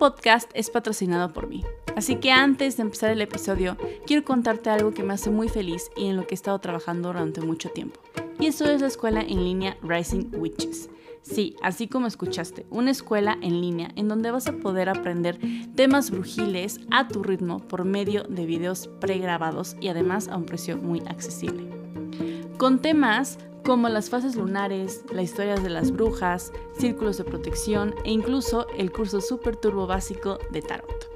podcast es patrocinado por mí, así que antes de empezar el episodio, quiero contarte algo que me hace muy feliz y en lo que he estado trabajando durante mucho tiempo. Y eso es la escuela en línea Rising Witches. Sí, así como escuchaste, una escuela en línea en donde vas a poder aprender temas brujiles a tu ritmo por medio de videos pregrabados y además a un precio muy accesible. Con temas como las fases lunares, las historias de las brujas, círculos de protección e incluso el curso Super Turbo Básico de Tarot.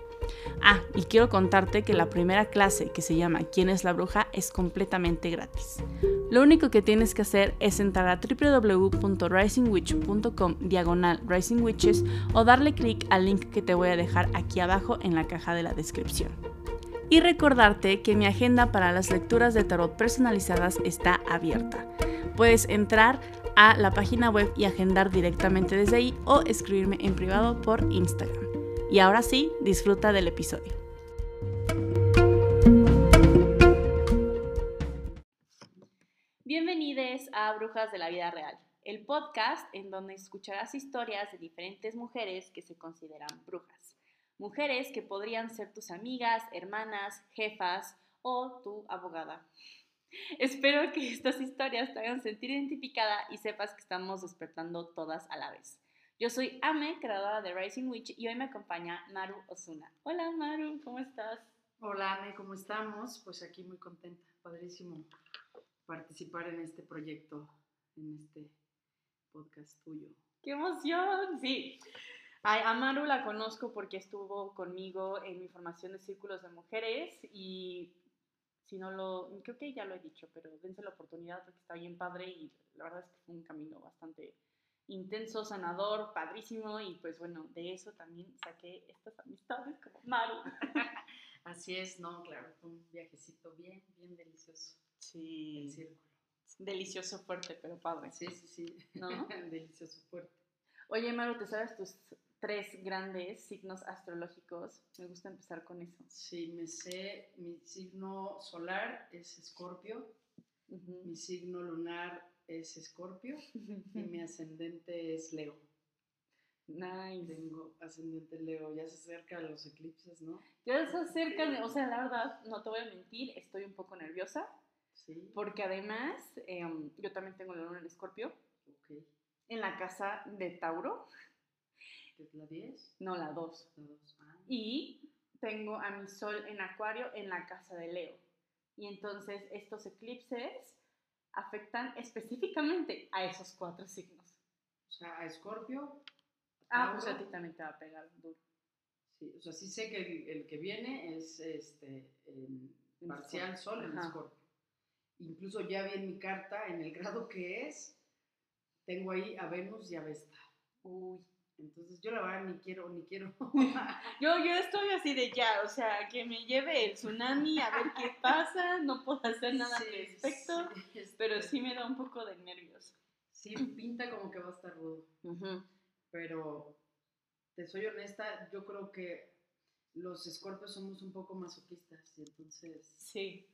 Ah, y quiero contarte que la primera clase que se llama ¿Quién es la bruja? es completamente gratis. Lo único que tienes que hacer es entrar a www.risingwitch.com diagonal risingwitches o darle clic al link que te voy a dejar aquí abajo en la caja de la descripción. Y recordarte que mi agenda para las lecturas de tarot personalizadas está abierta puedes entrar a la página web y agendar directamente desde ahí o escribirme en privado por Instagram. Y ahora sí, disfruta del episodio. Bienvenidos a Brujas de la Vida Real, el podcast en donde escucharás historias de diferentes mujeres que se consideran brujas. Mujeres que podrían ser tus amigas, hermanas, jefas o tu abogada. Espero que estas historias te hagan sentir identificada y sepas que estamos despertando todas a la vez. Yo soy Ame, creadora de Rising Witch, y hoy me acompaña Maru Osuna. Hola Maru, ¿cómo estás? Hola Ame, ¿cómo estamos? Pues aquí muy contenta, padrísimo participar en este proyecto, en este podcast tuyo. ¡Qué emoción! Sí. a Maru la conozco porque estuvo conmigo en mi formación de círculos de mujeres y si no lo, creo que ya lo he dicho, pero dense la oportunidad porque está bien padre y la verdad es que fue un camino bastante intenso, sanador, padrísimo y pues bueno, de eso también saqué estas amistades como Maru. Así es, no, claro, fue un viajecito bien, bien delicioso. Sí. círculo. Delicioso fuerte, pero padre. Sí, sí, sí. ¿No? delicioso fuerte. Oye, Maru, ¿te sabes tus tres grandes signos astrológicos. Me gusta empezar con eso. Sí, me sé, mi signo solar es Escorpio, mi signo lunar es Escorpio y mi ascendente es Leo. Nice. Tengo ascendente Leo, ya se acercan los eclipses, ¿no? Ya se acercan, o sea, la verdad, no te voy a mentir, estoy un poco nerviosa. Sí. Porque además, em, yo también tengo la luna en Escorpio. Ok. En la casa de Tauro. ¿Es la 10? No, la 2. La 2. Ah. Y tengo a mi sol en Acuario en la casa de Leo. Y entonces estos eclipses afectan específicamente a esos cuatro signos. O sea, a Escorpio. Ah, pues a ti también te va a pegar duro. Sí, o sea, sí sé que el, que viene es este parcial sol en Escorpio. Incluso ya vi en mi carta, en el grado que es, tengo ahí a Venus y a Vesta. Uy. Entonces yo la verdad ni quiero, ni quiero. yo, yo estoy así de ya, o sea, que me lleve el tsunami a ver qué pasa, no puedo hacer nada al respecto, pero sí me da un poco de nervios. Sí, pinta como que va a estar rudo. Pero, te soy honesta, yo creo que los escorpios somos un poco masoquistas y entonces... Sí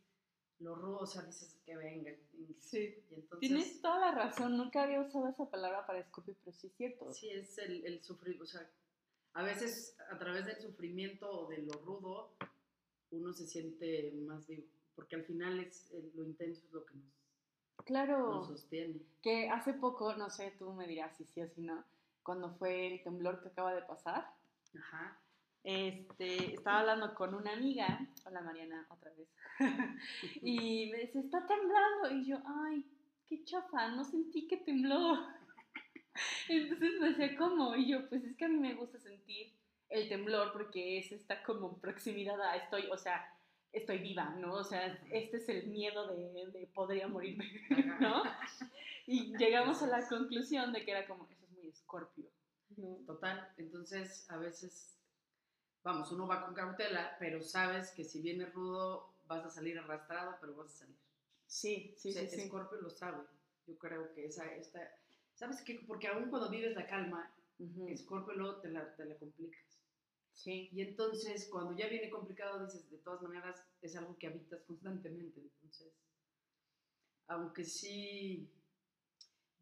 lo rudo, o sea, dices que venga. Sí. Tienes toda la razón, nunca había usado esa palabra para Escorpio, pero sí es cierto. Sí, es el, el sufrir, o sea, a veces a través del sufrimiento o de lo rudo, uno se siente más vivo, porque al final es lo intenso es lo que nos, claro, sostiene. Que hace poco, no sé, tú me dirás si sí o si no, cuando fue el temblor que acaba de pasar. Ajá este, estaba hablando con una amiga, hola Mariana, otra vez, y me dice, está temblando, y yo, ay, qué chafa, no sentí que tembló. Entonces me decía, ¿cómo? Y yo, pues es que a mí me gusta sentir el temblor porque es esta como proximidad a estoy, o sea, estoy viva, ¿no? O sea, este es el miedo de, de podría morirme, ¿no? Y llegamos a la conclusión de que era como, eso es muy escorpio. Total, entonces a veces vamos, uno va con cautela, pero sabes que si viene rudo vas a salir arrastrado, pero vas a salir. Sí, sí, sí, sí. Scorpio lo sabe. Yo creo que esa, esta, ¿sabes qué? Porque aún cuando vives la calma, Scorpio luego te la, te la complicas. Sí. Y entonces, cuando ya viene complicado, dices, de todas maneras, es algo que habitas constantemente. Entonces, aunque sí,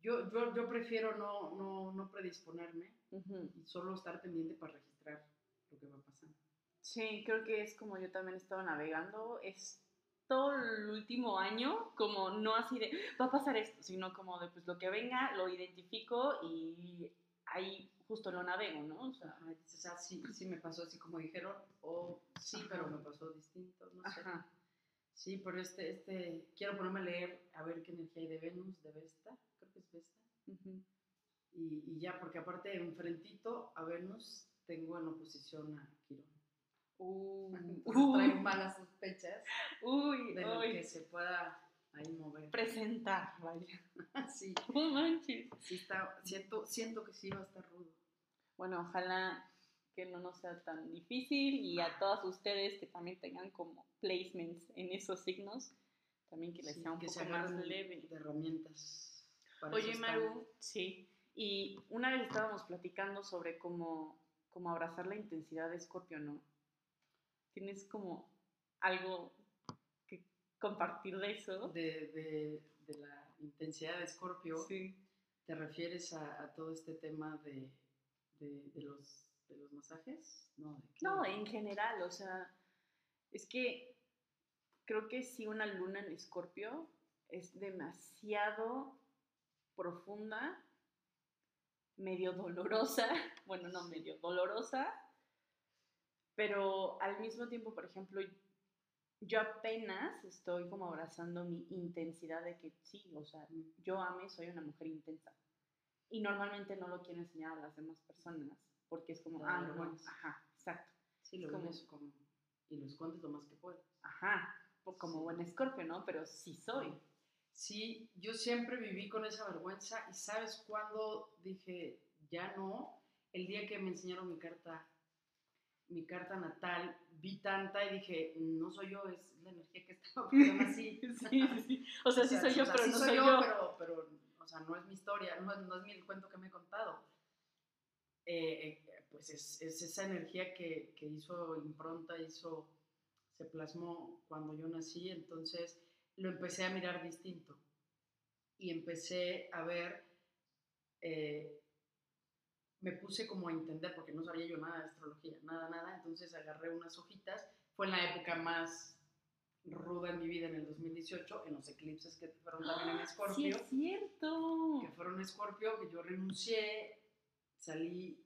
yo, yo, prefiero no, no, no predisponerme y solo estar pendiente para registrar lo que va pasando. Sí, creo que es como yo también he estado navegando, es todo el último año, como no así de, va a pasar esto, sino como de, pues lo que venga, lo identifico y ahí justo lo navego, ¿no? O sea, ah, sí, sí me pasó así como dijeron, o sí, pero me pasó distinto, no sé. Sí, pero este, este, quiero ponerme a leer a ver qué energía hay de Venus, de Vesta, creo que es Vesta. y, y, ya, porque aparte enfrentito a Venus tengo en oposición a Quirón. Uh, traigo malas sospechas uy, de lo que se pueda ahí mover. Presentar, vaya. sí. No manches. Sí está, siento, siento que sí va a estar rudo. Bueno, ojalá que no nos sea tan difícil y a todas ustedes que también tengan como placements en esos signos, también que les sea un poco más leve. De herramientas. Oye, Maru, sí. Y una vez estábamos platicando sobre cómo, cómo abrazar la intensidad de Escorpio, ¿no? ¿Tienes como algo que compartir de eso? De, la intensidad de Escorpio. Sí. ¿Te refieres a, todo este tema de, los, los masajes? No, no, en general, o sea, es que creo que si una luna en Escorpio es demasiado profunda, medio dolorosa, bueno, no medio dolorosa, pero al mismo tiempo, por ejemplo, yo apenas estoy como abrazando mi intensidad de que sí, o sea, yo ame, soy una mujer intensa. Y normalmente no lo quiero enseñar a las demás personas porque es como, ah, no, ajá, exacto. Sí, lo como, como, y lo escondes lo más que puedas. Ajá, como buen escorpio, ¿no? Pero sí soy. Sí, yo siempre viví con esa vergüenza y sabes cuándo dije, ya no, el día que me enseñaron mi carta mi carta natal, vi tanta y dije, no soy yo, es la energía que estaba así. sí, sí, O sea, sí soy yo, pero no soy yo. Pero, pero, o sea, no es mi historia, no, no es mi, el cuento que me he contado. Eh, eh, pues es, es, esa energía que, que, hizo impronta, hizo, se plasmó cuando yo nací, entonces lo empecé a mirar distinto. Y empecé a ver eh, me puse como a entender, porque no sabía yo nada de astrología, nada, nada, entonces agarré unas hojitas, fue en la época más ruda en mi vida en el 2018, en los eclipses que fueron también en Escorpio. Sí, es cierto. Que fueron en Escorpio, que yo renuncié, salí,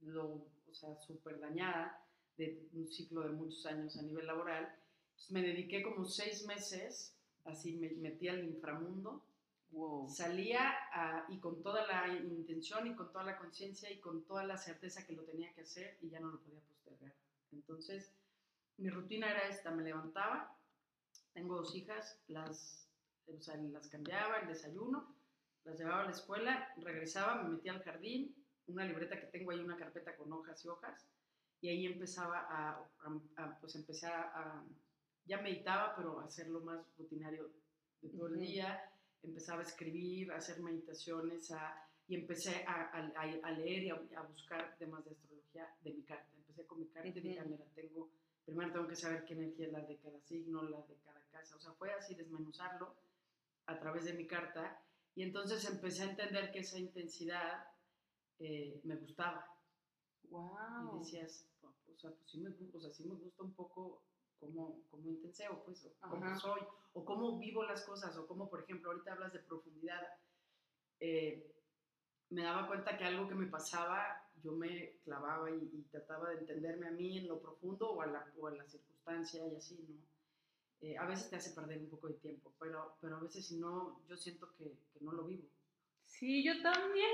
lo, o sea, súper dañada de un ciclo de muchos años a nivel laboral. Entonces me dediqué como seis meses, así me metí al inframundo, Salía y con toda la intención y con toda la conciencia y con toda la certeza que lo tenía que hacer y ya no lo podía postergar. Entonces, mi rutina era esta, me levantaba, tengo dos hijas, las, las cambiaba, el desayuno, las llevaba a la escuela, regresaba, me metía al jardín, una libreta que tengo ahí, una carpeta con hojas y hojas, y ahí empezaba a, pues empecé a, ya meditaba, pero a hacerlo más rutinario de todo el día, empezaba a escribir, a hacer meditaciones y empecé a, a, leer y a, buscar temas de astrología de mi carta. Empecé con mi carta y dije, ah, mira, tengo, primero tengo que saber qué energía es la de cada signo, la de cada casa. O sea, fue así desmenuzarlo a través de mi carta y entonces empecé a entender que esa intensidad eh, me gustaba. Wow. Y decías, o sea, pues sí me, o sea, sí me gusta un poco cómo, cómo intenseo, pues, o cómo soy, o cómo vivo las cosas, o cómo, por ejemplo, ahorita hablas de profundidad. Eh, me daba cuenta que algo que me pasaba, yo me clavaba y, trataba de entenderme a mí en lo profundo o a la, o a la circunstancia y así, ¿no? Eh, a veces te hace perder un poco de tiempo, pero, pero a veces si no, yo siento que, que no lo vivo. Sí, yo también,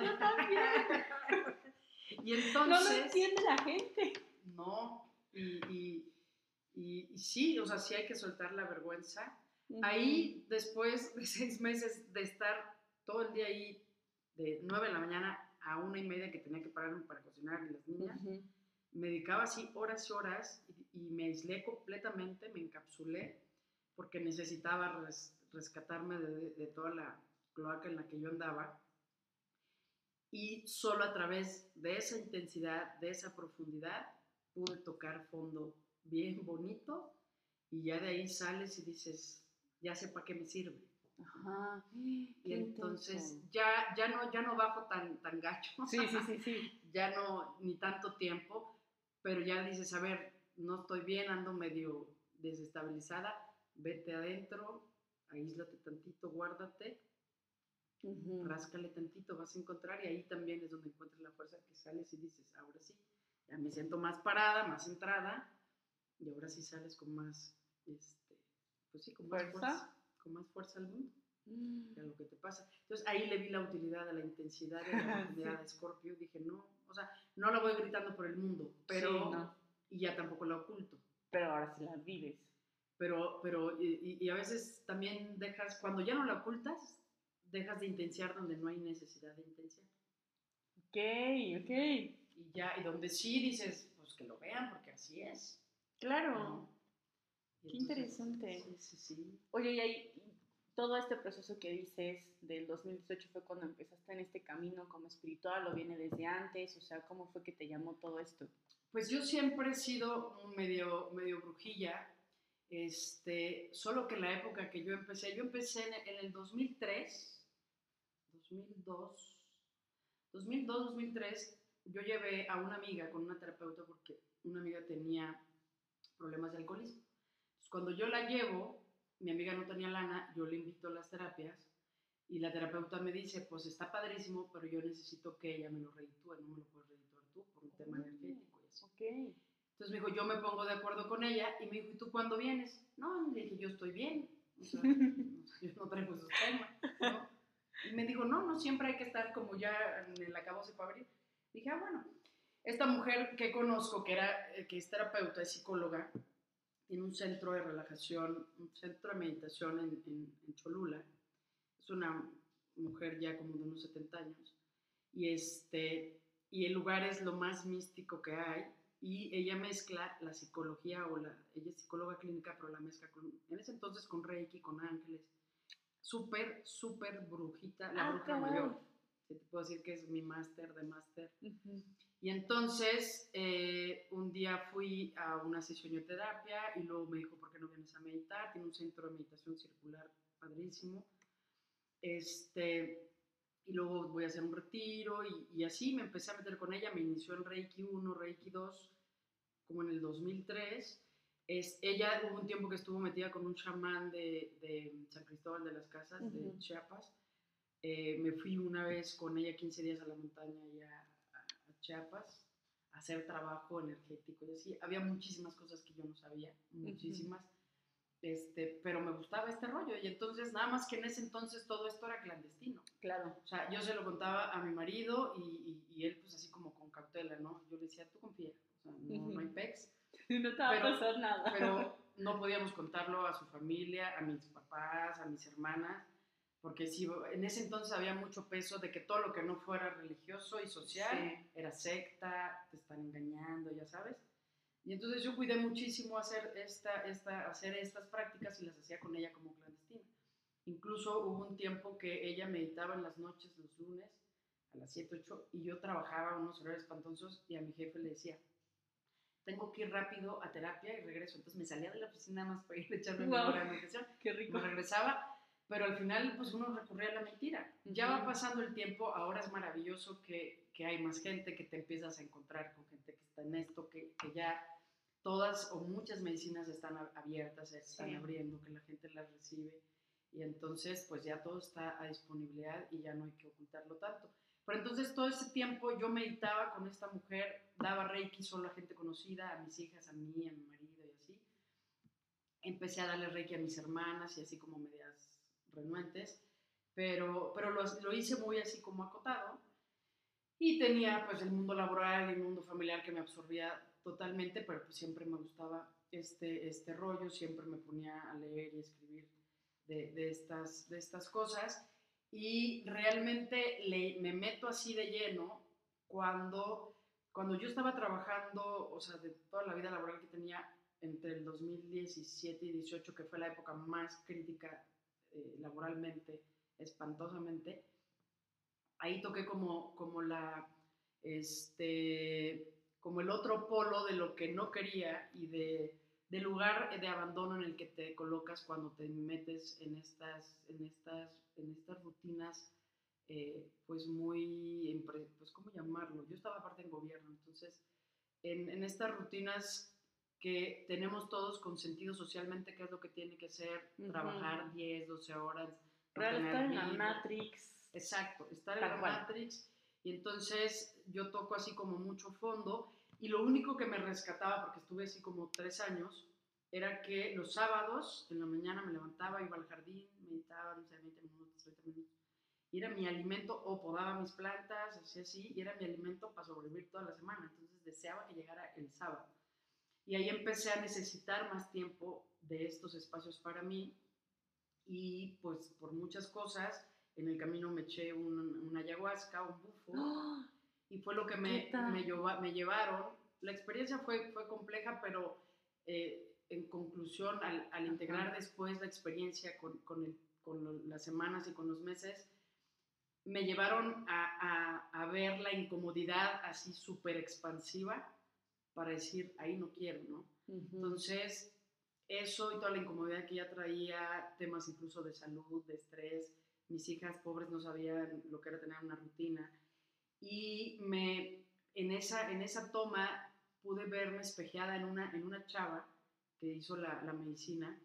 yo también. y entonces... No lo entiende la gente. No, y, y, sí, o sea, sí hay que soltar la vergüenza. Ahí, después de seis meses de estar todo el día ahí, de nueve de la mañana a una y media que tenía que pararme para cocinar y las niñas, me dedicaba así horas y horas y, me aislé completamente, me encapsulé, porque necesitaba rescatarme de, de toda la cloaca en la que yo andaba. Y solo a través de esa intensidad, de esa profundidad, pude tocar fondo bien bonito y ya de ahí sales y dices, ya sé para qué me sirve. Ajá. Y entonces ya, ya, no, ya no bajo tan, tan gacho. Sí, sí, sí, sí. ya no, ni tanto tiempo, pero ya dices, a ver, no estoy bien, ando medio desestabilizada, vete adentro, aíslate tantito, guárdate, ráscale tantito, vas a encontrar y ahí también es donde encuentras la fuerza que sales y dices, ahora sí, ya me siento más parada, más centrada y ahora sí sales con más, este, pues sí, con más fuerza, con más fuerza al mundo. Mm. lo que te pasa. Entonces ahí le vi la utilidad a la intensidad y la utilidad de Scorpio. Dije, no, o sea, no la voy gritando por el mundo, pero. Y ya tampoco la oculto. Pero ahora sí la vives. Pero, pero, y, y, a veces también dejas, cuando ya no la ocultas, dejas de intenciar donde no hay necesidad de intenciar. Ok, ok. Y ya, y donde sí dices, pues que lo vean, porque así es. Claro. Qué interesante. Sí, sí, sí. Oye, y ahí, todo este proceso que dices del 2018 fue cuando empezaste en este camino como espiritual o viene desde antes, o sea, ¿cómo fue que te llamó todo esto? Pues yo siempre he sido medio, medio brujilla, este, solo que en la época que yo empecé, yo empecé en, el 2003, 2002, 2002, 2003, yo llevé a una amiga con una terapeuta porque una amiga tenía problemas de alcoholismo. Entonces, cuando yo la llevo, mi amiga no tenía lana, yo le invito a las terapias y la terapeuta me dice, pues está padrísimo, pero yo necesito que ella me lo reditúe, no me lo puedes redituar tú por un tema energético y así. Entonces me dijo, yo me pongo de acuerdo con ella y me dijo, ¿y tú cuándo vienes? No, le dije, yo estoy bien, o sea, yo no traigo esos temas, ¿no? Y me dijo, no, no siempre hay que estar como ya en el acabose para abrir. Dije, ah, bueno, esta mujer que conozco, que, era, eh, que es terapeuta, es psicóloga, tiene un centro de relajación, un centro de meditación en, en, Cholula. Es una mujer ya como de unos 70 años. Y, este, y el lugar es lo más místico que hay. Y ella mezcla la psicología, o la, ella es psicóloga clínica, pero la mezcla con, en ese entonces con Reiki, con ángeles. Súper, súper brujita, la ah, bruja mayor. te puedo decir que es mi máster de máster. Y entonces, eh, un día fui a una sesión de terapia y luego me dijo, ¿por qué no vienes a meditar? Tiene un centro de meditación circular padrísimo. Este, y luego voy a hacer un retiro y, y, así me empecé a meter con ella. Me inició en Reiki 1, Reiki 2, como en el 2003. Es, ella hubo un tiempo que estuvo metida con un chamán de, de San Cristóbal de las Casas, de Chiapas. Eh, me fui una vez con ella 15 días a la montaña y a Chiapas, hacer trabajo energético y así. Había muchísimas cosas que yo no sabía, muchísimas. Este, pero me gustaba este rollo y entonces nada más que en ese entonces todo esto era clandestino. Claro. O sea, yo se lo contaba a mi marido y, y, él pues así como con cautela, ¿no? Yo le decía, tú confía, o sea, no, no hay pex. No te va a pasar nada. Pero no podíamos contarlo a su familia, a mis papás, a mis hermanas, porque si en ese entonces había mucho peso de que todo lo que no fuera religioso y social era secta, te están engañando, ya sabes. Y entonces yo cuidé muchísimo hacer, esta, esta, hacer estas prácticas y las hacía con ella como clandestina. Incluso hubo un tiempo que ella meditaba en las noches, los lunes, a las 7, 8, y yo trabajaba unos horarios espantosos y a mi jefe le decía, tengo que ir rápido a terapia y regreso. Entonces me salía de la oficina más para ir a echarme una hora de meditación. Qué rico. Me regresaba pero al final pues uno recurre a la mentira. Ya va pasando el tiempo, ahora es maravilloso que, que, hay más gente, que te empiezas a encontrar con gente que está en esto, que, que ya todas o muchas medicinas están abiertas, se están abriendo, que la gente las recibe y entonces pues ya todo está a disponibilidad y ya no hay que ocultarlo tanto. Pero entonces todo ese tiempo yo meditaba con esta mujer, daba reiki solo a gente conocida, a mis hijas, a mí, a mi marido y así. Empecé a darle reiki a mis hermanas y así como medias renuentes, pero, pero lo, lo, hice muy así como acotado. Y tenía pues el mundo laboral y el mundo familiar que me absorbía totalmente, pero pues siempre me gustaba este, este rollo, siempre me ponía a leer y escribir de, de estas, de estas cosas. Y realmente le, me meto así de lleno cuando, cuando yo estaba trabajando, o sea, de toda la vida laboral que tenía entre el 2017 y 2018, que fue la época más crítica eh, laboralmente espantosamente, ahí toqué como, como la, este, como el otro polo de lo que no quería y de, del lugar de abandono en el que te colocas cuando te metes en estas, en estas, en estas rutinas, eh, pues muy, pues, ¿cómo llamarlo? Yo estaba aparte en gobierno, entonces en, en estas rutinas que tenemos todos consentido socialmente qué es lo que tiene que ser, trabajar 10, 12 horas. Real estar en la Matrix. Exacto, estar en la Matrix. Y entonces yo toco así como mucho fondo y lo único que me rescataba, porque estuve así como tres años, era que los sábados en la mañana me levantaba, iba al jardín, meditaba, no sé, 20 minutos, 30 minutos. Y era mi alimento, o podaba mis plantas, así, así, y era mi alimento para sobrevivir toda la semana. Entonces deseaba que llegara el sábado. Y ahí empecé a necesitar más tiempo de estos espacios para mí y pues por muchas cosas, en el camino me eché un, una ayahuasca, un bufo, ¡Ah! y fue lo que me, me, me, llevaron. La experiencia fue, fue compleja, pero eh, en conclusión, al, al integrar después la experiencia con, con, el, con, las semanas y con los meses, me llevaron a, a, a ver la incomodidad así súper expansiva para decir, ahí no quiero, ¿no? Entonces, eso y toda la incomodidad que ya traía, temas incluso de salud, de estrés, mis hijas pobres no sabían lo que era tener una rutina. Y me, en, esa, en esa toma pude verme espejeada en una, en una chava que hizo la, la medicina.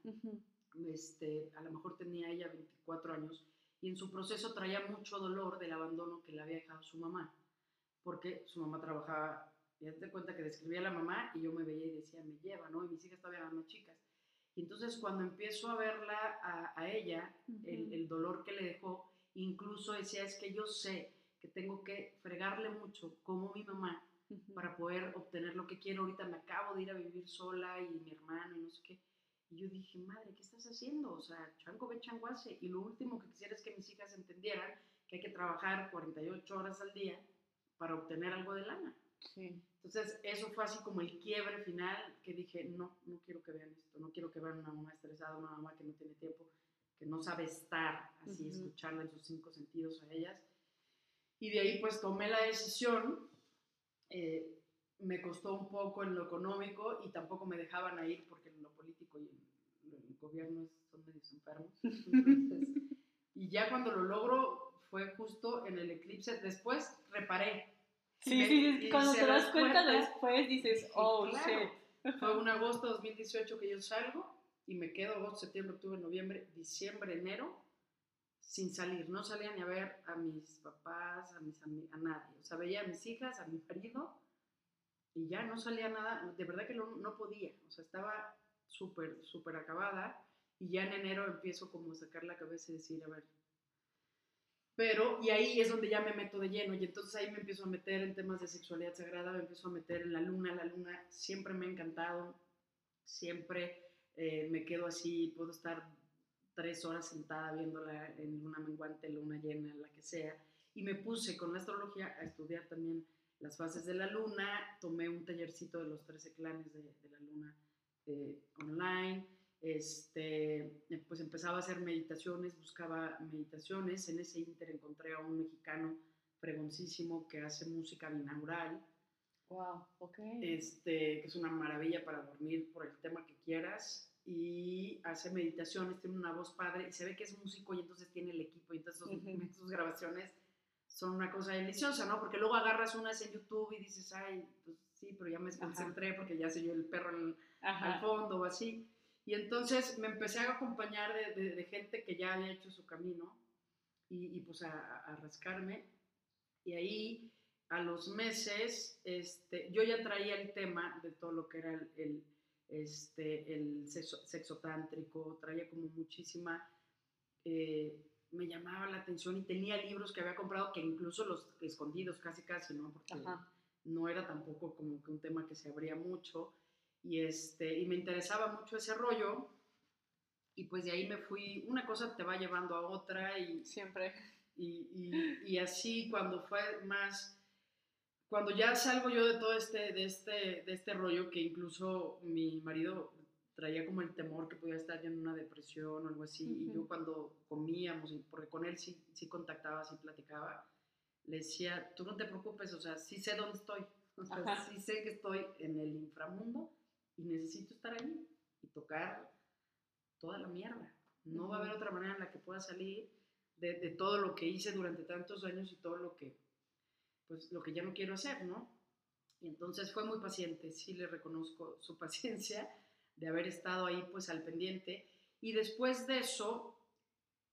este, a lo mejor tenía ella 24 años y en su proceso traía mucho dolor del abandono que le había dejado su mamá, porque su mamá trabajaba y te cuenta que describía a la mamá y yo me veía y decía, me lleva, ¿no? Y mis hijas todavía eran más chicas. Y entonces cuando empiezo a verla a, ella, el, el, dolor que le dejó, incluso decía, es que yo sé que tengo que fregarle mucho como mi mamá para poder obtener lo que quiero. Ahorita me acabo de ir a vivir sola y mi hermano y no sé qué. Y yo dije, madre, ¿qué estás haciendo? O sea, chango ve changuase. Y lo último que quisiera es que mis hijas entendieran que hay que trabajar 48 horas al día para obtener algo de lana. Sí. Entonces, eso fue así como el quiebre final que dije, no, no quiero que vean esto, no quiero que vean una mamá estresada, una mamá que no tiene tiempo, que no sabe estar así, escucharla en sus cinco sentidos a ellas. Y de ahí pues tomé la decisión, eh, me costó un poco en lo económico y tampoco me dejaban ir porque en lo político y en el gobierno son medio enfermos. y ya cuando lo logro fue justo en el eclipse, después reparé, Sí, sí, cuando te das cuenta, después dices, oh, shit. Fue un agosto de 2018 que yo salgo y me quedo agosto, septiembre, octubre, noviembre, diciembre, enero sin salir. No salía ni a ver a mis papás, a, mis a nadie. O sea, veía a mis hijas, a mi marido y ya no salía nada. De verdad que no, no podía. O sea, estaba súper, súper acabada y ya en enero empiezo como a sacar la cabeza y decir, a ver, pero, y ahí es donde ya me meto de lleno, y entonces ahí me empiezo a meter en temas de sexualidad sagrada, me empiezo a meter en la luna, la luna siempre me ha encantado, siempre eh, me quedo así, puedo estar tres horas sentada viéndola en luna menguante, luna llena, la que sea, y me puse con la astrología a estudiar también las fases de la luna, tomé un tallercito de los 13 clanes de, la luna eh, online, este, pues empezaba a hacer meditaciones, buscaba meditaciones. En ese inter encontré a un mexicano fregoncísimo que hace música binaural. Wow, ok. Este, que es una maravilla para dormir por el tema que quieras. Y hace meditaciones, tiene una voz padre y se ve que es músico y entonces tiene el equipo y entonces sus, grabaciones son una cosa deliciosa, ¿no? Porque luego agarras unas en YouTube y dices, ay, pues sí, pero ya me concentré porque ya se yo el perro al fondo o así. Y entonces me empecé a acompañar de, gente que ya había hecho su camino y, pues a, rascarme. Y ahí a los meses este, yo ya traía el tema de todo lo que era el, este, el sexo, tántrico, traía como muchísima... Eh, me llamaba la atención y tenía libros que había comprado que incluso los escondidos casi casi, ¿no? Porque no era tampoco como que un tema que se abría mucho y, este, y me interesaba mucho ese rollo y pues de ahí me fui, una cosa te va llevando a otra y... Siempre. Y, y, y así cuando fue más, cuando ya salgo yo de todo este, de este, de este rollo que incluso mi marido traía como el temor que podía estar yo en una depresión o algo así, y yo cuando comíamos, porque con él sí, sí contactaba, sí platicaba, le decía, tú no te preocupes, o sea, sí sé dónde estoy, o sea, sí sé que estoy en el inframundo, y necesito estar ahí y tocar toda la mierda. No va a haber otra manera en la que pueda salir de, de, todo lo que hice durante tantos años y todo lo que, pues, lo que ya no quiero hacer, ¿no? Y entonces fue muy paciente, sí le reconozco su paciencia de haber estado ahí pues al pendiente. Y después de eso,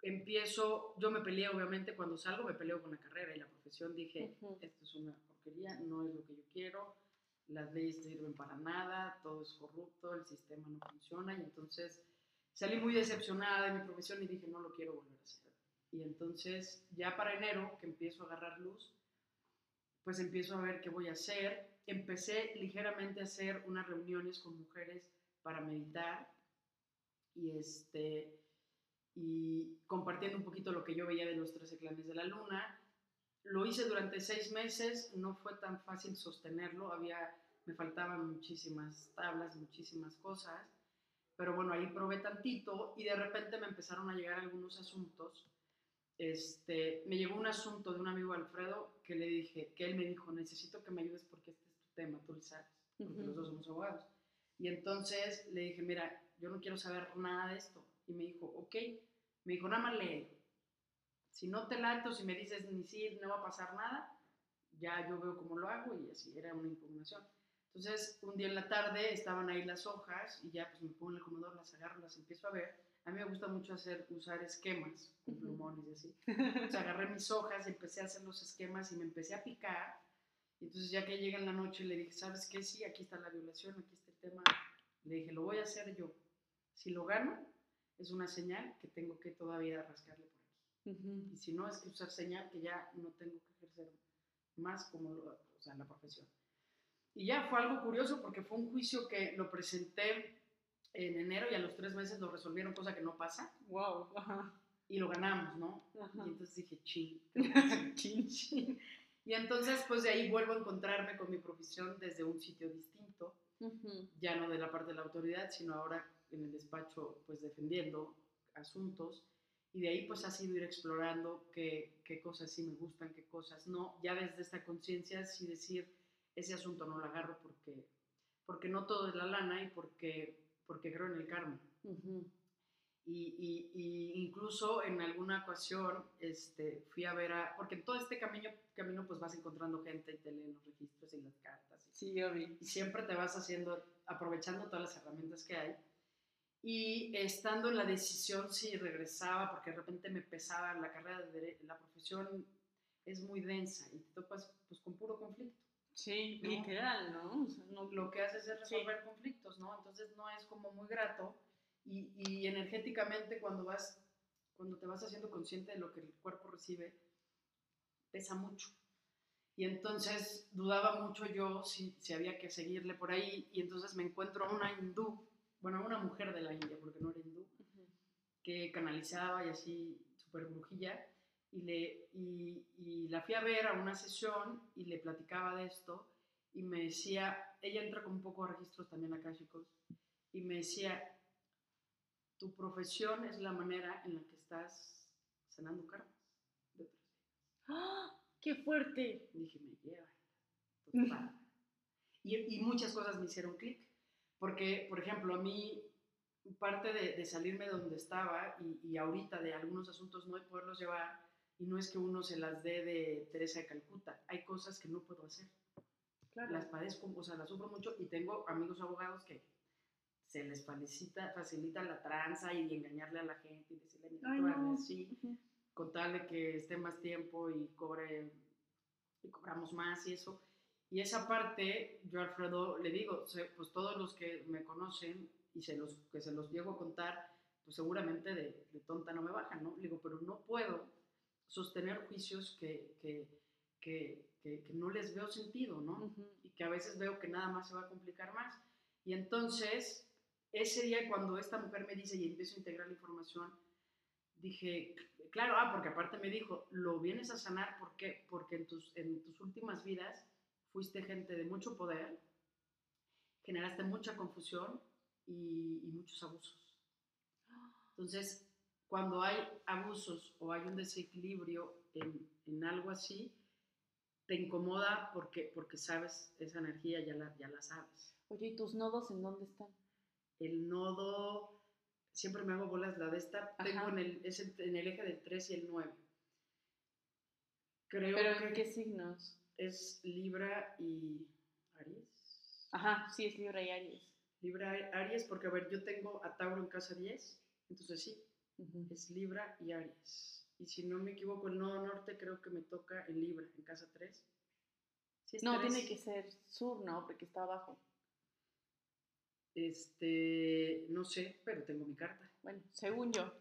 empiezo, yo me peleé obviamente cuando salgo, me peleo con la carrera y la profesión, dije, esto es una porquería, no es lo que yo quiero, las leyes sirven para nada, todo es corrupto, el sistema no funciona y entonces salí muy decepcionada de mi profesión y dije, no lo quiero volver a hacer. Y entonces ya para enero, que empiezo a agarrar luz, pues empiezo a ver qué voy a hacer. Empecé ligeramente a hacer unas reuniones con mujeres para meditar y este y compartiendo un poquito lo que yo veía de los 13 clanes de la luna. Lo hice durante seis meses, no fue tan fácil sostenerlo, había, me faltaban muchísimas tablas, muchísimas cosas, pero bueno, ahí probé tantito y de repente me empezaron a llegar algunos asuntos. Este, me llegó un asunto de un amigo Alfredo que le dije, que él me dijo, necesito que me ayudes porque este es tu tema, tú lo sabes, porque los dos somos abogados. Y entonces le dije, mira, yo no quiero saber nada de esto. Y me dijo, ok, me dijo, nada más lee. Si no te lato, si me dices ni si no va a pasar nada, ya yo veo cómo lo hago y así era una impugnación. Entonces, un día en la tarde estaban ahí las hojas y ya pues me pongo en el comedor, las agarro, las empiezo a ver. A mí me gusta mucho hacer, usar esquemas con plumones y así. Entonces agarré mis hojas, empecé a hacer los esquemas y me empecé a picar. Entonces ya que llega en la noche le dije, ¿sabes qué? Sí, aquí está la violación, aquí está el tema. Le dije, lo voy a hacer yo. Si lo gano, es una señal que tengo que todavía rascarle por aquí. Y si no, es que usar señal que ya no tengo que ejercer más como o sea, la profesión. Y ya fue algo curioso porque fue un juicio que lo presenté en enero y a los tres meses lo resolvieron, cosa que no pasa. Wow. Y lo ganamos, ¿no? Y entonces dije, chin, chin, chin. Y entonces, pues de ahí vuelvo a encontrarme con mi profesión desde un sitio distinto, ya no de la parte de la autoridad, sino ahora en el despacho pues defendiendo asuntos y de ahí pues ha sido ir explorando qué, qué cosas sí me gustan, qué cosas no, ya desde esta conciencia sí decir ese asunto no lo agarro porque, porque no todo es la lana y porque, porque creo en el karma. y, y, incluso en alguna ocasión este, fui a ver a, porque en todo este camino, camino pues vas encontrando gente y te leen los registros y las cartas. Y, sí, yo Y siempre te vas haciendo, aprovechando todas las herramientas que hay y estando en la decisión si regresaba, porque de repente me pesaba la carrera de la profesión es muy densa y te topas pues con puro conflicto. Sí, literal, ¿no? Lo que haces es resolver conflictos, ¿no? Entonces no es como muy grato y, y, energéticamente cuando vas, cuando te vas haciendo consciente de lo que el cuerpo recibe, pesa mucho. Y entonces dudaba mucho yo si, si había que seguirle por ahí y entonces me encuentro a una hindú bueno, una mujer de la India, porque no era hindú, que canalizaba y así, súper brujilla, y, le, y, y, la fui a ver a una sesión y le platicaba de esto, y me decía, ella entra con un poco de registros también acá, chicos, y me decía, tu profesión es la manera en la que estás sanando karmas de ¡Ah! ¡Qué fuerte! dije, me lleva. y, y muchas cosas me hicieron clic. Porque, por ejemplo, a mí parte de, salirme de donde estaba y, y, ahorita de algunos asuntos no poderlos llevar y no es que uno se las dé de Teresa de Calcuta, hay cosas que no puedo hacer. Claro. Las padezco, o sea, las sufro mucho y tengo amigos abogados que se les facilita, facilita la tranza y engañarle a la gente y decirle, mira, no. así, con tal de que esté más tiempo y cobre y cobramos más y eso. Y esa parte, yo Alfredo le digo, pues todos los que me conocen y se los, que se los llego a contar, pues seguramente de, tonta no me bajan, ¿no? Le digo, pero no puedo sostener juicios que, que, que, que no les veo sentido, ¿no? Y que a veces veo que nada más se va a complicar más. Y entonces, ese día cuando esta mujer me dice y empiezo a integrar la información, dije, claro, ah, porque aparte me dijo, lo vienes a sanar, ¿por qué? Porque en tus, en tus últimas vidas fuiste gente de mucho poder, generaste mucha confusión y, muchos abusos. Entonces, cuando hay abusos o hay un desequilibrio en, en, algo así, te incomoda porque, porque sabes esa energía, ya la, ya la sabes. Oye, ¿y tus nodos en dónde están? El nodo, siempre me hago bolas la de esta, tengo en el, es en el eje del 3 y el 9. Creo ¿Pero que, qué signos? Es Libra y... Aries. Ajá, sí, es Libra y Aries. Libra Aries, porque a ver, yo tengo a Tauro en casa 10, entonces sí, es Libra y Aries. Y si no me equivoco, el nodo norte creo que me toca en Libra, en casa 3. no, tiene que ser sur, ¿no? Porque está abajo. Este, no sé, pero tengo mi carta. Bueno, según yo.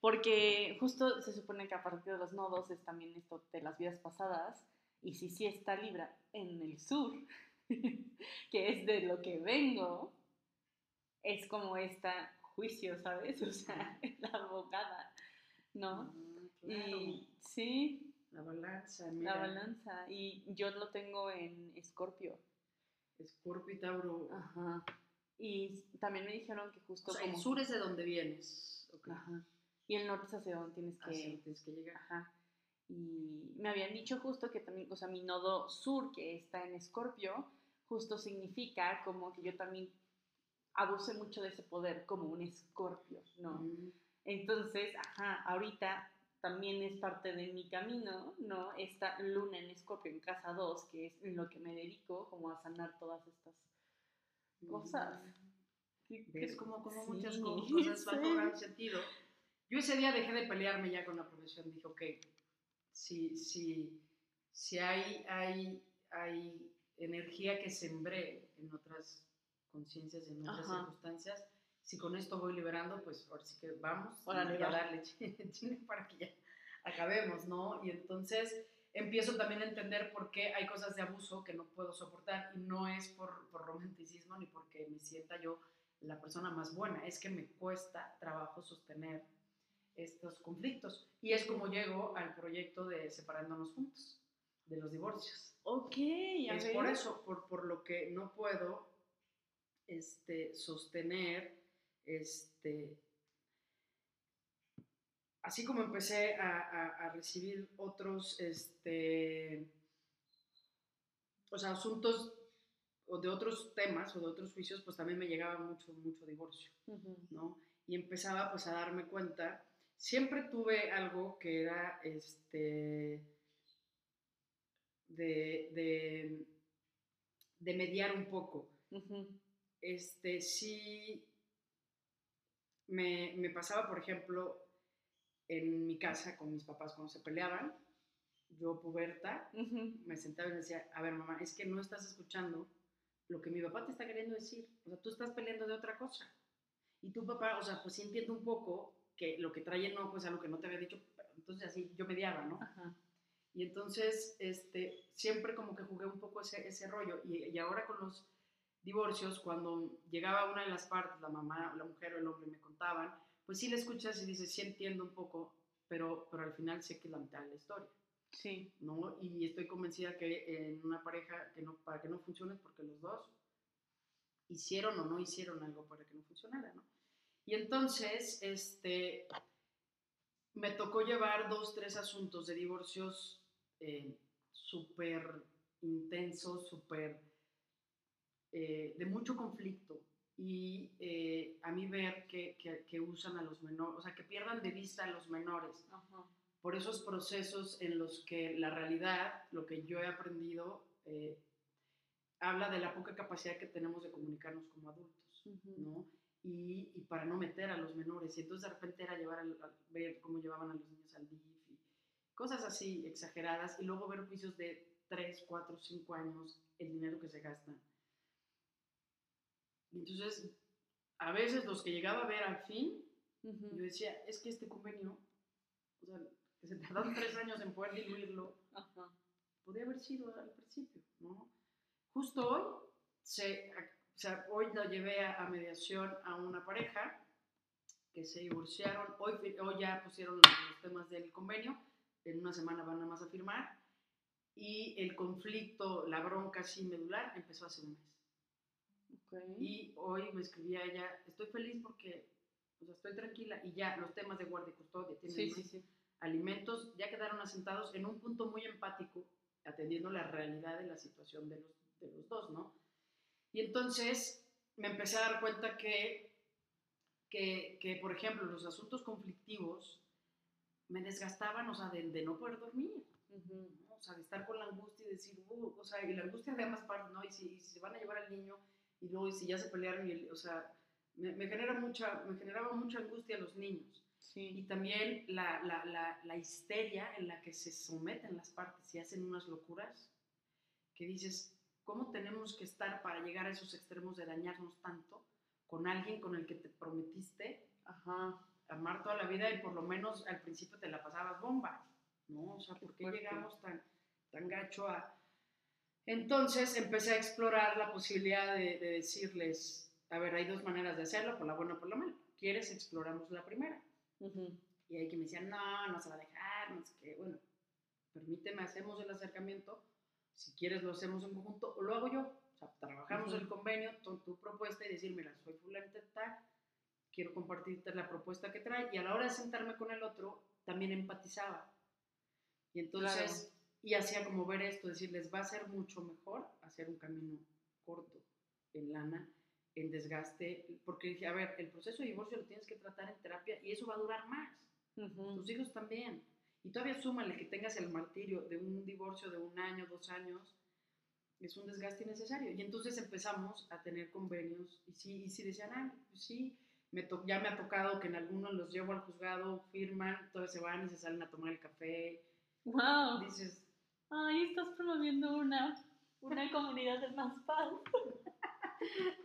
Porque justo se supone que a partir de los nodos es también esto de las vidas pasadas. Y si sí está Libra en el sur, que es de lo que vengo, es como esta juicio, ¿sabes? O sea, la abogada, ¿no? Claro. Y sí. La balanza, mira. La balanza. Y yo lo tengo en Escorpio. Escorpio y Tauro. Ajá. Y también me dijeron que justo. O sea, el sur es de donde vienes. Ajá. Y el norte es hacia donde tienes que, tienes que llegar. Ajá. Y me habían dicho justo que también, o sea, mi nodo sur, que está en Escorpio, justo significa como que yo también abuse mucho de ese poder como un escorpio, ¿no? Entonces, ajá, ahorita también es parte de mi camino, ¿no? Esta luna en escorpio en casa 2, que es en lo que me dedico, como a sanar todas estas cosas. ¿Ves como, como muchas cosas van cobrando sentido? Yo ese día dejé de pelearme ya con la profesión, dije, ok, si, si, si hay, hay, hay energía que sembré en otras conciencias en otras circunstancias. Si con esto voy liberando, pues ahora sí que vamos a darle para que ya acabemos, ¿no? Y entonces empiezo también a entender por qué hay cosas de abuso que no puedo soportar y no es por, por romanticismo ni porque me sienta yo la persona más buena, es que me cuesta trabajo sostener estos conflictos. Y es como llego al proyecto de Separándonos Juntos, de los divorcios. Ok, Es por eso, por, por lo que no puedo este, sostener, este, así como empecé a, recibir otros, este, o sea, asuntos o de otros temas o de otros juicios, pues también me llegaba mucho, mucho divorcio, ¿no? Y empezaba pues a darme cuenta, siempre tuve algo que era, este, de, de, mediar un poco. Este, sí me, pasaba, por ejemplo, en mi casa con mis papás cuando se peleaban, yo puberta, me sentaba y decía, a ver mamá, es que no estás escuchando lo que mi papá te está queriendo decir, o sea, tú estás peleando de otra cosa. Y tu papá, o sea, pues sí entiendo un poco que lo que trae enojo es algo que no te había dicho, entonces así yo mediaba, ¿no? Y entonces, este, siempre como que jugué un poco ese, ese rollo. Y, y, ahora con los divorcios, cuando llegaba una de las partes, la mamá, la mujer o el hombre me contaban, pues sí le escuchas y dices, sí entiendo un poco, pero, pero al final sé que es la mitad de la historia. Sí. ¿no? Y estoy convencida que en una pareja, que no, para que no funcione, porque los dos hicieron o no hicieron algo para que no funcionara, ¿no? Y entonces, este, me tocó llevar dos, tres asuntos de divorcios eh, súper intensos, súper eh, de mucho conflicto y eh, a mí ver que, que, usan a los menores, o sea, que pierdan de vista a los menores. Por esos procesos en los que la realidad, lo que yo he aprendido, habla de la poca capacidad que tenemos de comunicarnos como adultos, ¿no? Y, y, para no meter a los menores. Y entonces de repente era llevar a, ver cómo llevaban a los niños al DIF y cosas así exageradas. Y luego ver juicios de 3, 4, 5 años, el dinero que se gastan y entonces, a veces los que llegaba a ver al fin, yo decía, es que este convenio, o sea, que se tardaron tres años en poder diluirlo, podría haber sido al principio, ¿no? Justo hoy, se, o sea, hoy lo llevé a, mediación a una pareja que se divorciaron, hoy, hoy ya pusieron los temas del convenio, en una semana van a más a firmar, y el conflicto, la bronca así medular empezó hace un mes. Y hoy me escribía ella, estoy feliz porque o sea, estoy tranquila y ya los temas de guardia y custodia, tienen alimentos, ya quedaron asentados en un punto muy empático, atendiendo la realidad de la situación de los, de los dos, ¿no? Y entonces me empecé a dar cuenta que, que, que por ejemplo, los asuntos conflictivos me desgastaban, o sea, de, de no poder dormir. O sea, de estar con la angustia y decir, uh, o sea, y la angustia de ambas partes, ¿no? Y si, se van a llevar al niño y luego y si ya se pelearon, y o sea, me, me, genera mucha, me generaba mucha angustia a los niños. Y también la, la, la, la, histeria en la que se someten las partes y hacen unas locuras, que dices, ¿cómo tenemos que estar para llegar a esos extremos de dañarnos tanto con alguien con el que te prometiste amar toda la vida y por lo menos al principio te la pasabas bomba? ¿No? O sea, ¿por qué llegamos tan, tan gacho a... Entonces empecé a explorar la posibilidad de, de decirles, a ver, hay dos maneras de hacerlo, por la buena o por la mala. ¿Quieres? Exploramos la primera y hay que me decían, no, no se va a dejar, no sé qué. Bueno, permíteme, hacemos el acercamiento. Si quieres, lo hacemos en conjunto o lo hago yo. O sea, trabajamos el convenio, tu, tu, propuesta y decir, mira, soy fulano tal, quiero compartirte la propuesta que trae. Y a la hora de sentarme con el otro, también empatizaba. Y entonces, y hacía como ver esto, decirles, va a ser mucho mejor hacer un camino corto en lana en desgaste, porque dije, a ver, el proceso de divorcio lo tienes que tratar en terapia y eso va a durar más. Tus hijos también. Y todavía súmale que tengas el martirio de un divorcio de un año, dos años, es un desgaste innecesario. Y entonces empezamos a tener convenios y sí, y sí decían, ah, pues sí, me ya me ha tocado que en algunos los llevo al juzgado, firman, todos se van y se salen a tomar el café. ¡Wow! Dices, ay, estás promoviendo una, una comunidad de más paz.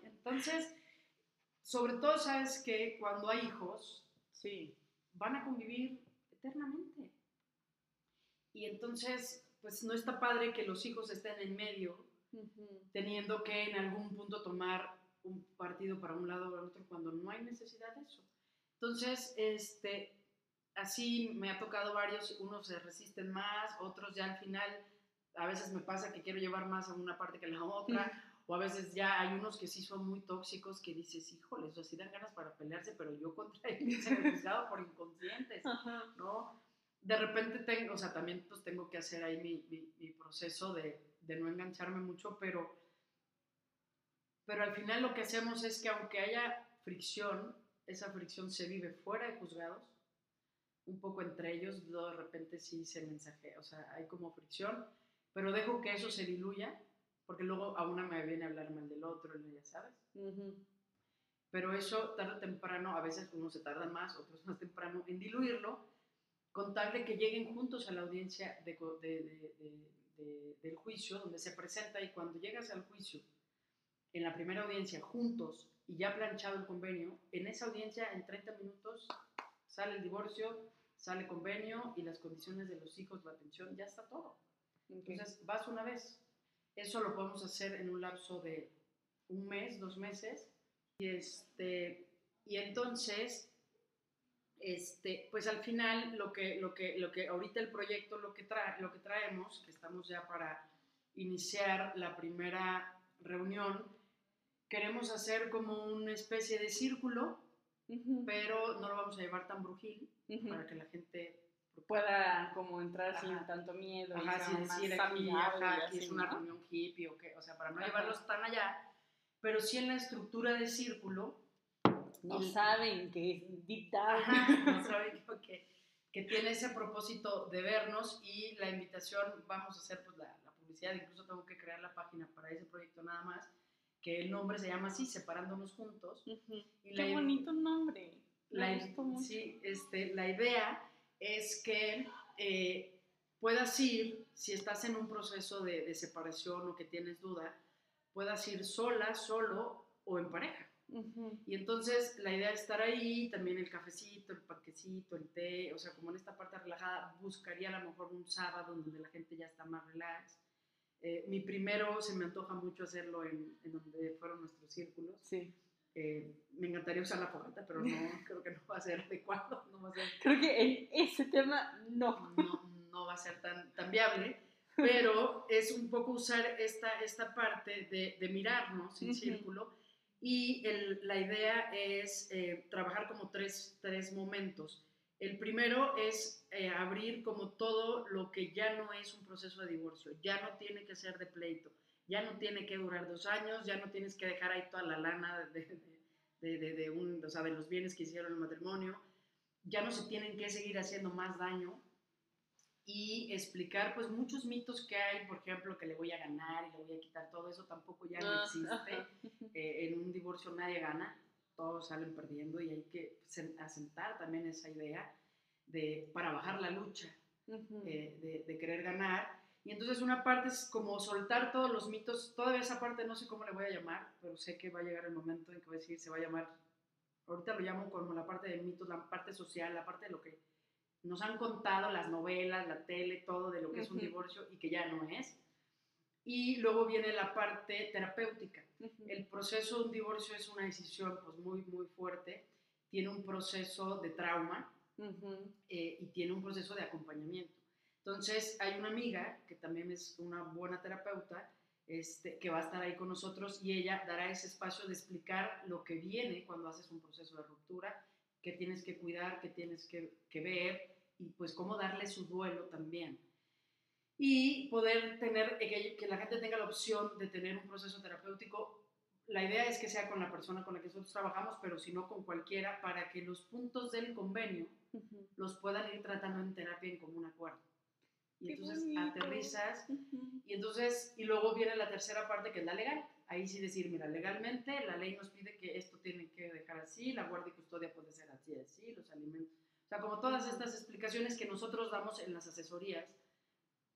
Entonces, sobre todo sabes que cuando hay hijos, sí. van a convivir eternamente. Y entonces, pues no está padre que los hijos estén en medio, teniendo que en algún punto tomar un partido para un lado o para otro cuando no hay necesidad de eso. Entonces, este, así me ha tocado varios, unos se resisten más, otros ya al final, a veces me pasa que quiero llevar más a una parte que a la otra, o a veces ya hay unos que sí son muy tóxicos que dices, híjole, eso sí dan ganas para pelearse, pero yo contra ellos he juzgado por inconscientes, ¿no? De repente tengo, o sea, también pues tengo que hacer ahí mi, mi, proceso de, de, no engancharme mucho, pero, pero al final lo que hacemos es que aunque haya fricción, esa fricción se vive fuera de juzgados, un poco entre ellos, de repente sí se mensajea, o sea, hay como fricción, pero dejo que eso se diluya porque luego a una me viene a hablar mal del otro, ya sabes. Pero eso tarde o temprano, a veces uno se tarda más, otros más temprano, en diluirlo, con tal de que lleguen juntos a la audiencia de, de, del juicio, donde se presenta y cuando llegas al juicio, en la primera audiencia, juntos y ya planchado el convenio, en esa audiencia en 30 minutos sale el divorcio, sale el convenio y las condiciones de los hijos, la pensión, ya está todo. Entonces vas una vez, eso lo podemos hacer en un lapso de un mes, dos meses. Y, este, y entonces, este, pues al final lo que, lo, que, lo que ahorita el proyecto lo que, trae, lo que traemos, que estamos ya para iniciar la primera reunión, queremos hacer como una especie de círculo, pero no lo vamos a llevar tan brujil para que la gente pueda como entrar sin tanto miedo. Ajá, sin decir aquí, ajá, aquí es una reunión hippie o qué, o sea, para no llevarlos tan allá, pero sí en la estructura de círculo. No saben que es deep no saben que, que, tiene ese propósito de vernos y la invitación, vamos a hacer pues la, la publicidad, incluso tengo que crear la página para ese proyecto nada más, que el nombre se llama así, Separándonos Juntos. y Qué bonito nombre. La, sí, este, la idea es que eh, puedas ir, si estás en un proceso de, separación o que tienes duda, puedas ir sola, solo o en pareja. Y entonces la idea de estar ahí, también el cafecito, el panquecito, el té, o sea, como en esta parte relajada, buscaría a lo mejor un sábado donde la gente ya está más relax. Eh, mi primero se me antoja mucho hacerlo en, en donde fueron nuestros círculos. Sí. Eh, me encantaría usar la fogata, pero no, creo que no va a ser adecuado. No va a ser, creo que en ese tema no. No, no va a ser tan, tan viable, pero es un poco usar esta, esta parte de, de mirarnos en círculo y la idea es eh, trabajar como tres, tres, momentos. El primero es eh, abrir como todo lo que ya no es un proceso de divorcio, ya no tiene que ser de pleito ya no tiene que durar dos años, ya no tienes que dejar ahí toda la lana de, de, de, un, o sea, de los bienes que hicieron el matrimonio, ya no se tienen que seguir haciendo más daño y explicar pues muchos mitos que hay, por ejemplo, que le voy a ganar y le voy a quitar todo eso, tampoco ya no existe. Eh, en un divorcio nadie gana, todos salen perdiendo y hay que asentar también esa idea de, para bajar la lucha, eh, de, de, querer ganar. Y entonces una parte es como soltar todos los mitos, toda esa parte no sé cómo le voy a llamar, pero sé que va a llegar el momento en que voy a decir, se va a llamar, ahorita lo llamo como la parte de mitos, la parte social, la parte de lo que nos han contado las novelas, la tele, todo de lo que es un divorcio y que ya no es. Y luego viene la parte terapéutica. El proceso de un divorcio es una decisión pues, muy, muy fuerte. Tiene un proceso de trauma eh, y tiene un proceso de acompañamiento. Entonces, hay una amiga que también es una buena terapeuta este, que va a estar ahí con nosotros y ella dará ese espacio de explicar lo que viene cuando haces un proceso de ruptura que tienes que cuidar, que tienes que, que ver y pues cómo darle su duelo también. Y poder tener, que, que la gente tenga la opción de tener un proceso terapéutico. La idea es que sea con la persona con la que nosotros trabajamos, pero si no con cualquiera, para que los puntos del convenio los puedan ir tratando en terapia en común acuerdo. Y entonces aterrizas, y entonces, y luego viene la tercera parte que es la legal ahí sí decir, mira, legalmente la ley nos pide que esto tiene que dejar así, la guardia y custodia puede ser así, así, los alimentos. O sea, como todas estas explicaciones que nosotros damos en las asesorías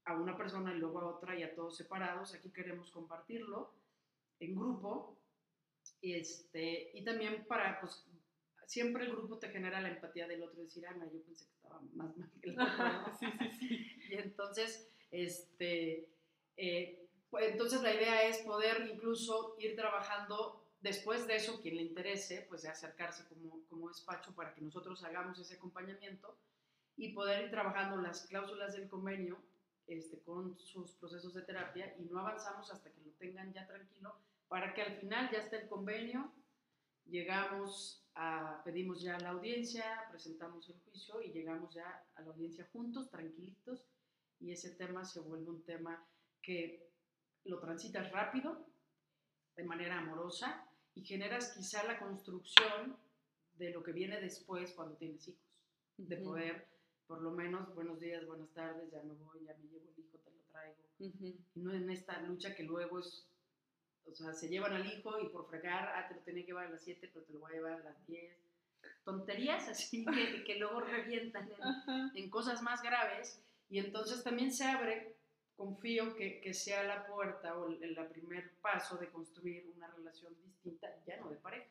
a una persona y luego a otra y a todos separados, aquí queremos compartirlo en grupo. Este, y también para, pues, siempre el grupo te genera la empatía del otro, decir, ah, yo pensé que estaba más mal que el otro. sí, sí, sí. Y entonces, este, eh, entonces la idea es poder incluso ir trabajando después de eso, quien le interese, pues de acercarse como, como despacho para que nosotros hagamos ese acompañamiento y poder ir trabajando las cláusulas del convenio este, con sus procesos de terapia y no avanzamos hasta que lo tengan ya tranquilo para que al final ya esté el convenio, llegamos a, pedimos ya la audiencia, presentamos el juicio y llegamos ya a la audiencia juntos, tranquilitos, y ese tema se vuelve un tema que lo transitas rápido, de manera amorosa, y generas quizá la construcción de lo que viene después cuando tienes hijos, de poder, por lo menos, buenos días, buenas tardes, ya me voy, ya me llevo el hijo, te lo traigo, y no en esta lucha que luego es, o sea, se llevan al hijo y por fregar, ah, te lo tenía que llevar a las 7, pero te lo voy a llevar a las 10, tonterías así que, que luego revientan en, en cosas más graves, y entonces también se abre confío que, que, sea la puerta o el, el, primer paso de construir una relación distinta, ya no de pareja,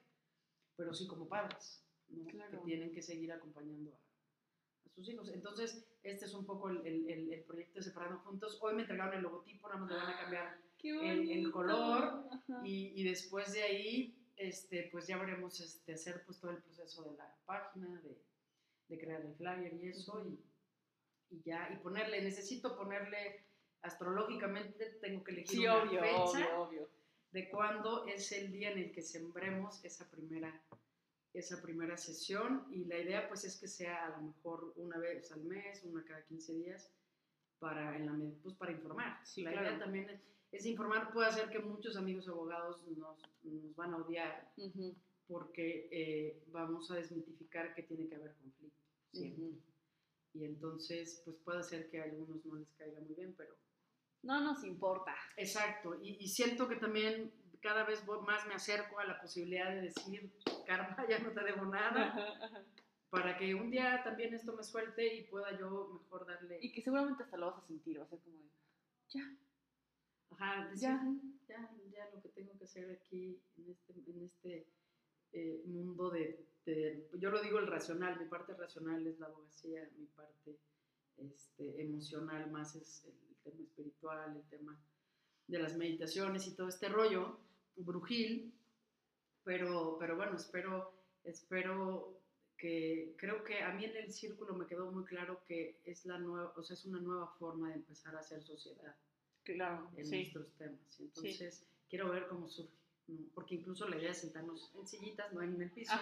pero sí como padres, que tienen que seguir acompañando a, sus hijos. Entonces, este es un poco el, el, el proyecto de Separando Juntos. Hoy me entregaron el logotipo, nada más le van a cambiar el, color y, y, después de ahí, este, pues ya veremos este, hacer pues todo el proceso de la página, de, de crear el flyer y eso, y, y ya, y ponerle, necesito ponerle astrológicamente tengo que elegir una fecha de cuándo es el día en el que sembremos esa primera, esa primera sesión. Y la idea pues es que sea a lo mejor una vez al mes, una cada 15 días para, en la, pues, para informar. la idea también es, informar, puede hacer que muchos amigos abogados nos, nos van a odiar porque eh, vamos a desmitificar que tiene que haber conflicto Y entonces, pues puede ser que a algunos no les caiga muy bien, pero no nos importa. Exacto, y, siento que también cada vez más me acerco a la posibilidad de decir, karma, ya no te debo nada, para que un día también esto me suelte y pueda yo mejor darle... Y que seguramente hasta lo vas a sentir, o sea, como de, ya. Ajá, ya. ya, ya lo que tengo que hacer aquí en este, en este eh, mundo de, de, yo lo digo el racional, mi parte racional es la abogacía, mi parte este, emocional más es el tema espiritual, el tema de las meditaciones y todo este rollo brujil, pero, pero bueno, espero, espero que, creo que a mí en el círculo me quedó muy claro que es, la nueva, o sea, es una nueva forma de empezar a hacer sociedad claro, en nuestros temas. Entonces, quiero ver cómo surge, porque incluso la idea es sentarnos en sillitas, no en el piso,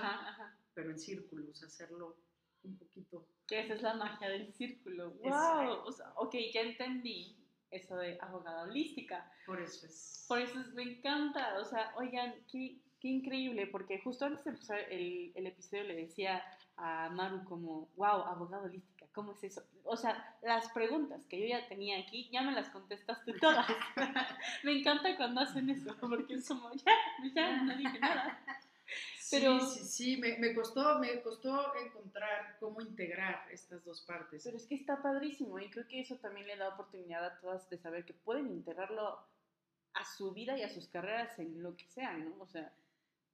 pero en círculos, hacerlo un poquito. Que esa es la magia del círculo. ¡Wow! O sea, ok, ya entendí eso de abogada holística. Por eso es. Por eso me encanta. O sea, oigan, qué, qué increíble, porque justo antes de empezar el, el, episodio le decía a Maru como, wow, abogada holística. ¿cómo es eso? O sea, las preguntas que yo ya tenía aquí, ya me las contestaste todas. me encanta cuando hacen eso, porque es como, ya, ya, no dije nada. Pero, sí, sí, sí, me, me, costó, me costó encontrar cómo integrar estas dos partes. Pero es que está padrísimo y creo que eso también le da oportunidad a todas de saber que pueden integrarlo a su vida y a sus carreras en lo que sea, ¿no? O sea...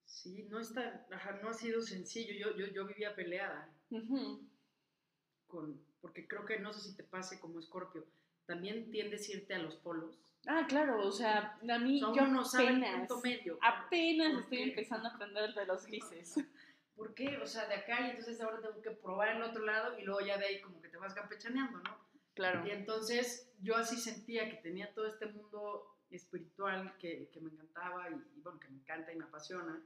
Sí, no, está, no ha sido sencillo. Yo, yo, yo vivía peleada. con, porque creo que no sé si te pase como escorpio. También tiendes a irte a los polos. Ah, claro, o sea, a mí yo no apenas, medio. Apenas estoy empezando a aprender de los grises. ¿Por qué? O sea, de acá y entonces ahora tengo que probar el otro lado y luego ya de ahí como que te vas campechaneando, ¿no? Claro. Y entonces yo así sentía que tenía todo este mundo espiritual que, que me encantaba y, y, bueno, que me encanta y me apasiona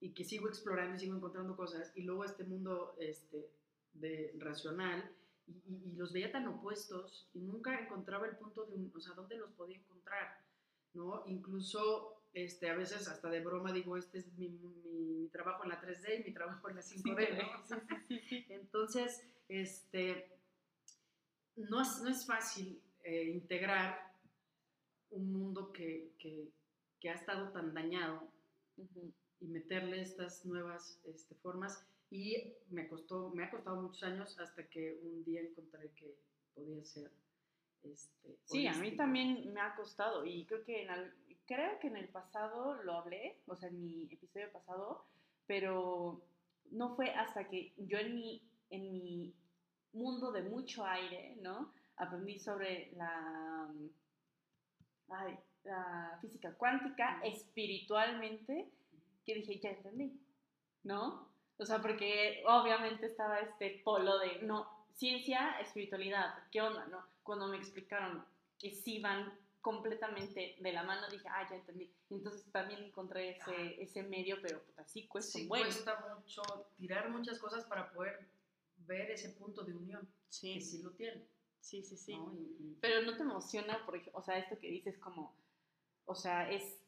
y que sigo explorando y sigo encontrando cosas y luego este mundo este, de racional y, y, los veía tan opuestos y nunca encontraba el punto de, un, o sea, dónde los podía encontrar, ¿no? Incluso este, a veces hasta de broma digo, este es mi, mi, mi trabajo en la 3D y mi trabajo en la 5D, ¿no? Entonces, este, no es, no es fácil eh, integrar un mundo que, que, que, ha estado tan dañado y meterle estas nuevas este, formas. Y me, costó, me ha costado muchos años hasta que un día encontré que podía ser. Este, sí, a mí también me ha costado y creo que, en el, creo que en el pasado lo hablé, o sea, en mi episodio pasado, pero no fue hasta que yo en mi, en mi mundo de mucho aire, ¿no? Aprendí sobre la ay, la física cuántica espiritualmente, que dije, ya entendí, ¿no? O sea, porque obviamente estaba este polo de, no, ciencia, espiritualidad, ¿qué onda, no? Cuando me explicaron que sí van completamente de la mano, dije, ah, ya entendí. Entonces también encontré ese, ese medio, pero pues, así cuesta sí, cuesta mucho tirar muchas cosas para poder ver ese punto de unión, sí. que sí lo tiene. Sí, sí, sí. Pero no te emociona, por ejemplo, o sea, esto que dices como, o sea, es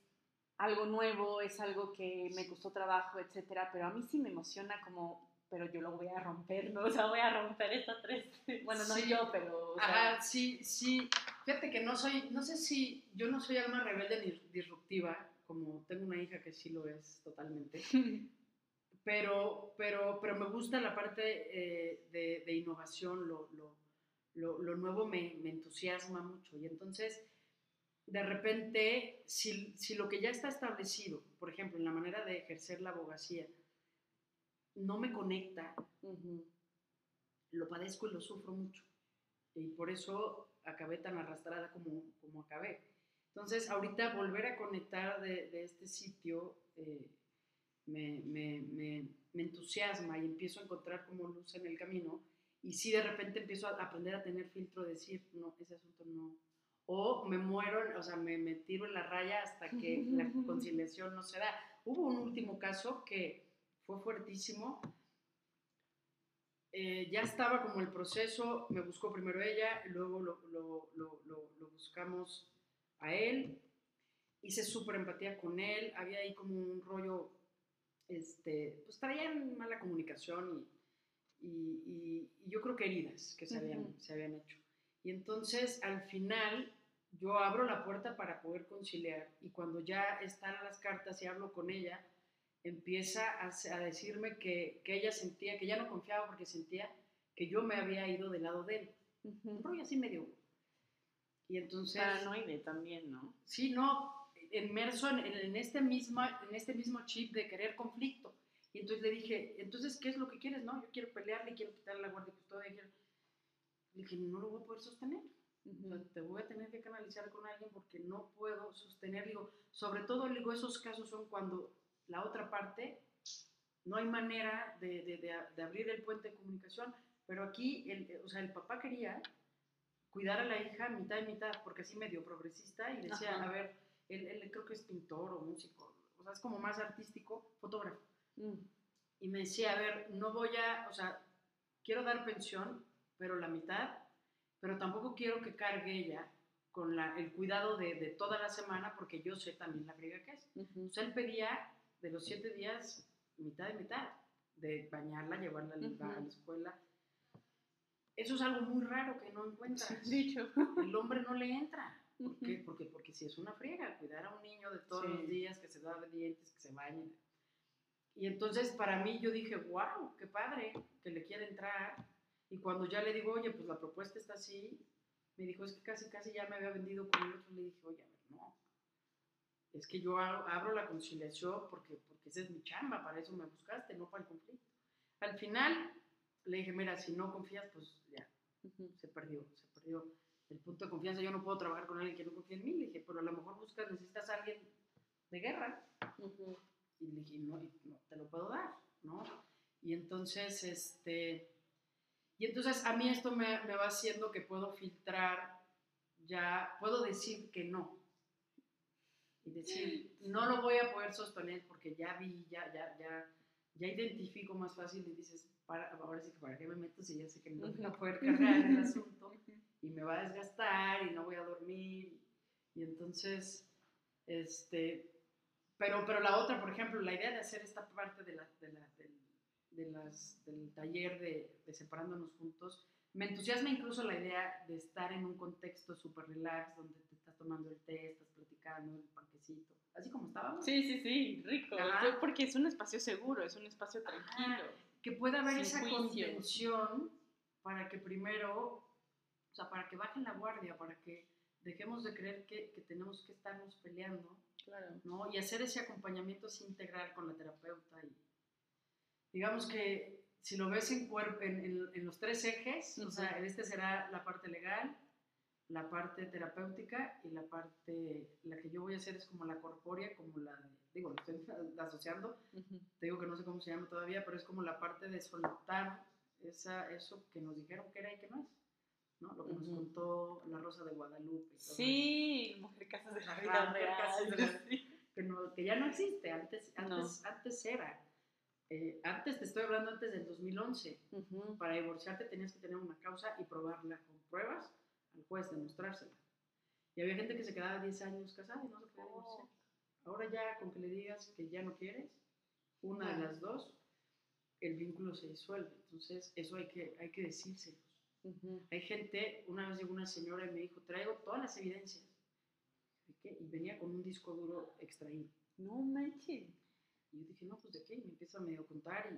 algo nuevo, es algo que me costó trabajo, etcétera, pero a mí sí me emociona como, pero yo lo voy a romper, ¿no? O sea, voy a romper esta tres, bueno, no yo, pero... O sea... Ajá, sí, sí, fíjate que no soy, no sé si, yo no soy alma rebelde ni disruptiva, como tengo una hija que sí lo es totalmente, pero, pero, pero me gusta la parte eh, de, de, innovación, lo, lo lo, lo nuevo me, me, entusiasma mucho. Y entonces, de repente, si, si, lo que ya está establecido, por ejemplo, en la manera de ejercer la abogacía, no me conecta, lo padezco y lo sufro mucho. Y por eso acabé tan arrastrada como, como acabé. Entonces, ahorita volver a conectar de, de este sitio eh, me, me, me, me entusiasma y empiezo a encontrar como luz en el camino y si de repente empiezo a aprender a tener filtro, decir, no, ese asunto no. O me muero, o sea, me, me tiro en la raya hasta que la conciliación no se da. Hubo un último caso que fue fuertísimo. Eh, ya estaba como el proceso, me buscó primero ella, luego lo, lo, lo, lo buscamos a él, hice súper empatía con él, había ahí como un rollo, este, pues traían mala comunicación y y, yo creo que heridas que se habían, se habían hecho. Y entonces al final yo abro la puerta para poder conciliar y cuando ya están las cartas y hablo con ella, empieza a, a decirme que, que, ella sentía, que ya no confiaba porque sentía que yo me había ido del lado de él. Un rollo así medio. Y entonces... Paranoide también, ¿no? Sí, no, inmerso en, en, este misma, en este mismo chip de querer conflicto. Y entonces le dije, entonces, ¿qué es lo que quieres? No, yo quiero pelearle, quiero quitarle la guardia custodia. Quiero... Le dije, no lo voy a poder sostener. Te voy a tener que canalizar con alguien porque no puedo sostener. Digo, sobre todo, digo, esos casos son cuando la otra parte no hay manera de, de, de, abrir el puente de comunicación, pero aquí, el, o sea, el papá quería cuidar a la hija mitad y mitad, porque así medio progresista, y decía, a ver, él, él, creo que es pintor o músico, o sea, es como más artístico, fotógrafo. Mm. Y me decía, a ver, no voy a, o sea, quiero dar pensión, pero la mitad, pero tampoco quiero que cargue ella con la, el cuidado de, de, toda la semana, porque yo sé también la briga que es. O sea, él pedía de los siete días, mitad y mitad, de bañarla, llevarla a la escuela. eso es algo muy raro que no encuentras. Dicho. El hombre no le entra. ¿Por qué? Porque, porque si es una friega, cuidar a un niño de todos los días, que se da dientes, que se bañe. Y entonces para mí yo dije, wow, qué padre, que le quiere entrar. Y cuando ya le digo, oye, pues la propuesta está así, me dijo, es que casi, casi ya me había vendido con el otro. Le dije, oye, a ver, no. Es que yo abro la conciliación porque, porque esa es mi chamba, para eso me buscaste, no para el conflicto. Al final le dije, mira, si no confías, pues ya, se perdió, se perdió el punto de confianza. Yo no puedo trabajar con alguien que no confía en mí. Le dije, pero a lo mejor buscas, necesitas a alguien de guerra. Y le dije, no, no, te lo puedo dar, ¿no? Y entonces, este, y entonces a mí esto me, me va haciendo que puedo filtrar, ya puedo decir que no. Y decir, no lo voy a poder sostener porque ya vi, ya, ya, ya, ya identifico más fácil y dices, para, ahora sí que para qué me meto si ya sé que no voy a poder cargar el asunto y me va a desgastar y no voy a dormir. Y entonces, este, pero, pero la otra, por ejemplo, la idea de hacer esta parte de, la, de, la, de, las, del taller de, de, separándonos juntos, me entusiasma incluso la idea de estar en un contexto súper relax, donde te estás tomando el té, estás platicando, el panquecito, así como estábamos. Sí, sí, sí, rico, porque es un espacio seguro, es un espacio tranquilo. que pueda haber esa contención para que primero, o sea, para que bajen la guardia, para que dejemos de creer que, que tenemos que estarnos peleando ¿no? Y hacer ese acompañamiento así integral con la terapeuta. Y digamos que si lo ves en, en, en, los tres ejes, o sea, este será la parte legal, la parte terapéutica y la parte, la que yo voy a hacer es como la corpórea, como la, digo, lo estoy asociando, te digo que no sé cómo se llama todavía, pero es como la parte de soltar esa, eso que nos dijeron que era y que no es. ¿no? Lo que nos contó la Rosa de Guadalupe. sí, Mujer Casas de la Vida Real. que, no, que, ya no existe, antes, antes, antes era. Eh, antes, te estoy hablando antes del 2011, para divorciarte tenías que tener una causa y probarla con pruebas al juez, demostrársela. Y había gente que se quedaba 10 años casada y no se podía divorciar. Oh. Ahora ya con que le digas que ya no quieres, una de las dos, el vínculo se disuelve. Entonces, eso hay que, hay que decírselo. Hay gente, una vez llegó una señora y me dijo, traigo todas las evidencias. Y venía con un disco duro extraído. No manches. Y yo dije, no, pues de qué. Y me empieza a medio contar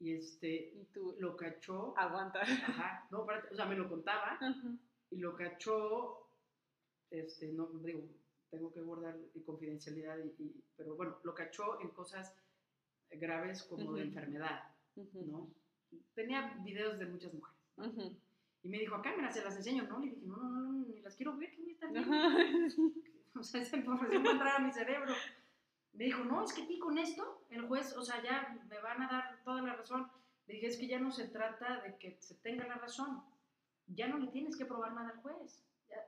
y, y este, ¿Y tú? lo cachó. Aguanta. Ajá, no, o sea, me lo contaba y lo cachó, este, no, digo, tengo que guardar confidencialidad, y, pero bueno, lo cachó en cosas graves como de enfermedad, ¿no? Tenía videos de muchas mujeres. Y me dijo, acá me se las enseño, ¿no? Le dije, no, no, no, ni las quiero ver, que voy a estar viendo? o sea, esa información va a entrar a mi cerebro. Me dijo, no, es que aquí con esto, el juez, o sea, ya me van a dar toda la razón. Le dije, es que ya no se trata de que se tenga la razón. Ya no le tienes que probar nada al juez.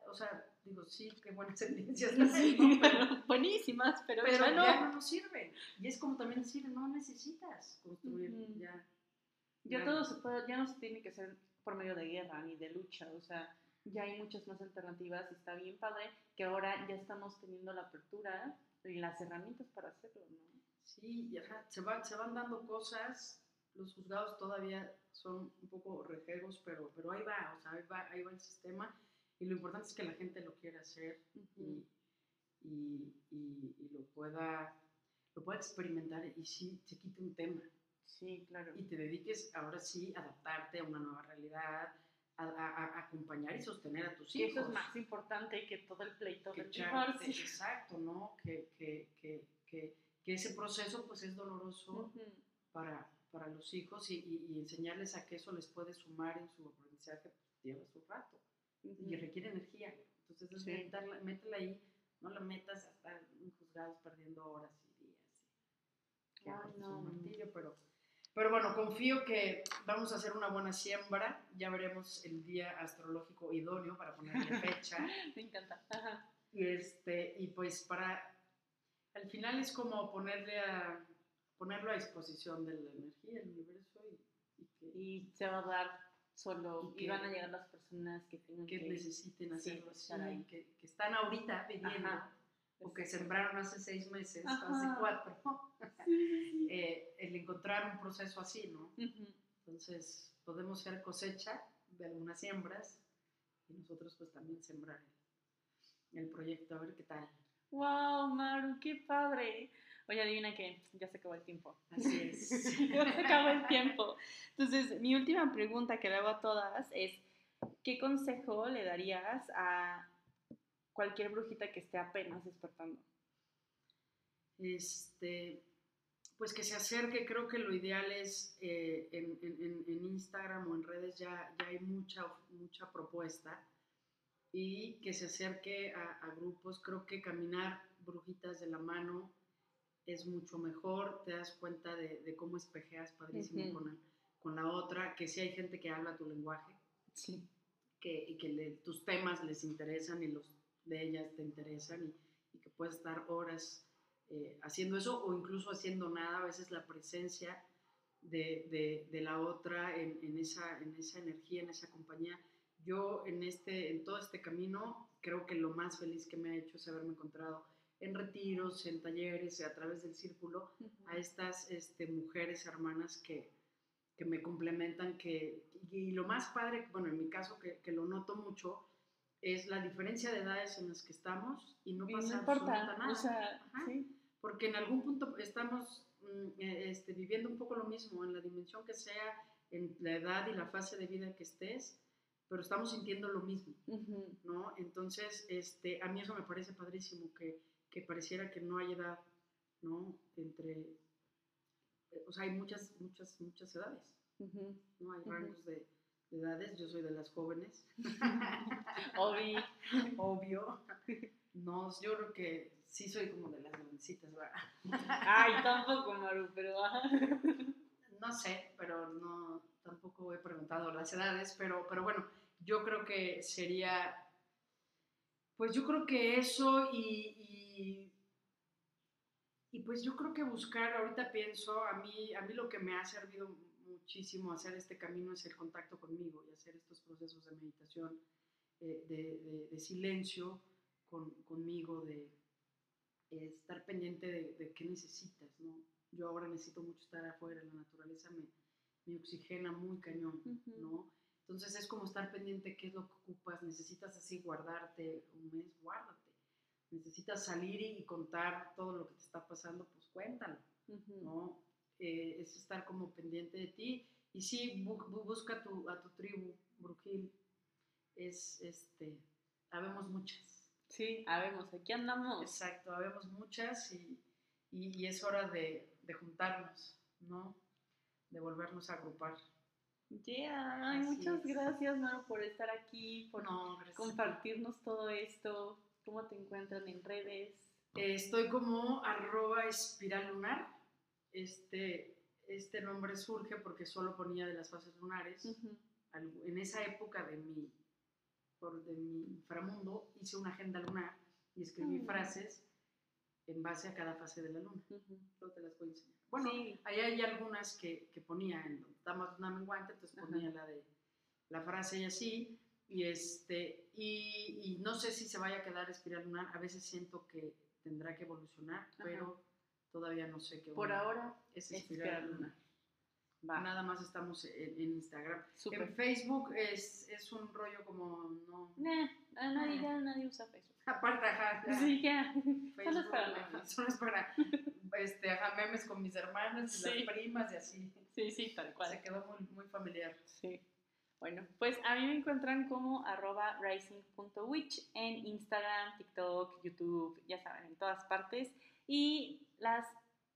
o sea, digo, sí, qué buenas evidencias. Sí, buenísimas, pero, pero ya, no. ya, no. nos sirven. Y es como también decir, no necesitas construir ya. Ya, todo se puede, ya no se tiene que hacer por medio de guerra ni de lucha, o sea, ya hay muchas más alternativas y está bien padre que ahora ya estamos teniendo la apertura y las herramientas para hacerlo, ¿no? Sí, se, va, se van dando cosas, los juzgados todavía son un poco rejegos, pero, pero ahí va, o sea, ahí va, ahí va el sistema y lo importante es que la gente lo quiera hacer y, y, y, lo, pueda, lo pueda experimentar y sí se quite un tema. Sí, claro. Y te dediques ahora sí a adaptarte a una nueva realidad, a, acompañar y sostener a tus hijos. eso es más importante que todo el pleito que Exacto, ¿no? Que, que, que, que, ese proceso pues es doloroso para, para los hijos y, y, enseñarles a que eso les puede sumar en su aprendizaje, pues, lleva su rato y requiere energía. Entonces, sí. métela ahí, no la metas hasta juzgados perdiendo horas y días. Que Ay, no. un martillo, pero pero bueno, confío que vamos a hacer una buena siembra. Ya veremos el día astrológico idóneo para ponerle fecha. Me encanta. Y, este, y pues para, al final es como ponerle a, ponerlo a disposición de la energía, del universo y, y, se va a dar solo y, van a llegar las personas que tengan que, necesiten hacerlo que, que, están ahorita pidiendo o que sembraron hace seis meses, hace cuatro, eh, el encontrar un proceso así, ¿no? Entonces, podemos ser cosecha de algunas siembras y nosotros pues también sembrar el, proyecto, a ver qué tal. ¡Wow, Maru! ¡Qué padre! Oye, adivina que ya se acabó el tiempo. Así es. ya se acabó el tiempo. Entonces, mi última pregunta que le hago a todas es, ¿qué consejo le darías a cualquier brujita que esté apenas despertando? Este, pues que se acerque, creo que lo ideal es eh, en, Instagram o en redes ya, ya hay mucha, mucha propuesta y que se acerque a, grupos, creo que caminar brujitas de la mano es mucho mejor, te das cuenta de, cómo espejeas padrísimo con, con, la otra, que si hay gente que habla tu lenguaje, sí. que, y que tus temas les interesan y los de ellas te interesan y, y que puedes estar horas eh, haciendo eso o incluso haciendo nada, a veces la presencia de, de, la otra en, en, esa, en esa energía, en esa compañía. Yo en, este, en todo este camino creo que lo más feliz que me ha hecho es haberme encontrado en retiros, en talleres, a través del círculo, a estas este, mujeres hermanas que, que me complementan, que, y lo más padre, bueno, en mi caso que, que lo noto mucho, es la diferencia de edades en las que estamos y no pasa no importa, nada. O sea, ¿sí? porque en algún punto estamos mm, eh, este, viviendo un poco lo mismo, en la dimensión que sea, en la edad y la fase de vida que estés, pero estamos sintiendo lo mismo, ¿no? Entonces, este, a mí eso me parece padrísimo, que, que pareciera que no hay edad, ¿no? Entre, eh, o sea, hay muchas, muchas, muchas edades, ¿no? Hay rangos de, edades, yo soy de las jóvenes. Obvio. Obvio. No, yo creo que sí soy como de las ¿verdad? Ay, tampoco, Maru, pero... no sé, pero no, tampoco he preguntado las edades, pero, pero bueno, yo creo que sería, pues yo creo que eso y, y, pues yo creo que buscar, ahorita pienso, a mí, a mí lo que me ha servido muchísimo hacer este camino es el contacto conmigo y hacer estos procesos de meditación, eh, de, de, silencio con, conmigo, de estar pendiente de, qué necesitas, ¿no? Yo ahora necesito mucho estar afuera, la naturaleza me, me oxigena muy cañón, ¿no? Entonces es como estar pendiente qué es lo que ocupas, necesitas así guardarte un mes, guárdate. Necesitas salir y, contar todo lo que te está pasando, pues cuéntalo, ¿no? Eh, es estar como pendiente de ti y sí, busca tu, a tu tribu, Brujil, es, este, habemos muchas. Sí, habemos, aquí andamos. Exacto, habemos muchas y, y, es hora de, de, juntarnos, ¿no? De volvernos a agrupar. Yeah, muchas gracias, Maro, por estar aquí, por compartirnos todo esto. ¿Cómo te encuentran en redes? estoy como arroba espiral lunar. Este, este nombre surge porque solo ponía de las fases lunares. En esa época de mi por, de mi inframundo, hice una agenda lunar y escribí mm. frases en base a cada fase de la luna. Uh te las voy a enseñar. Bueno, ahí hay algunas que, que ponía en Damas una menguante, entonces ponía la de la frase y así. Y, este, y, y, no sé si se vaya a quedar espiral lunar. A veces siento que tendrá que evolucionar, pero todavía no sé qué. Por ahora es espiral, lunar. Nada más estamos en, Instagram. En Facebook es, es, un rollo como no. Nah, nadie, ya nadie usa Facebook. Aparte, ajá. Sí, ya. Solo es para memes. Solo es para este, ajá, memes con mis hermanas y las primas y así. Sí, sí, tal cual. Se quedó muy, muy familiar. Sí. Bueno, pues a mí me encuentran como arroba rising.witch en Instagram, TikTok, YouTube, ya saben, en todas partes. Y las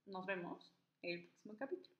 nos vemos el próximo capítulo.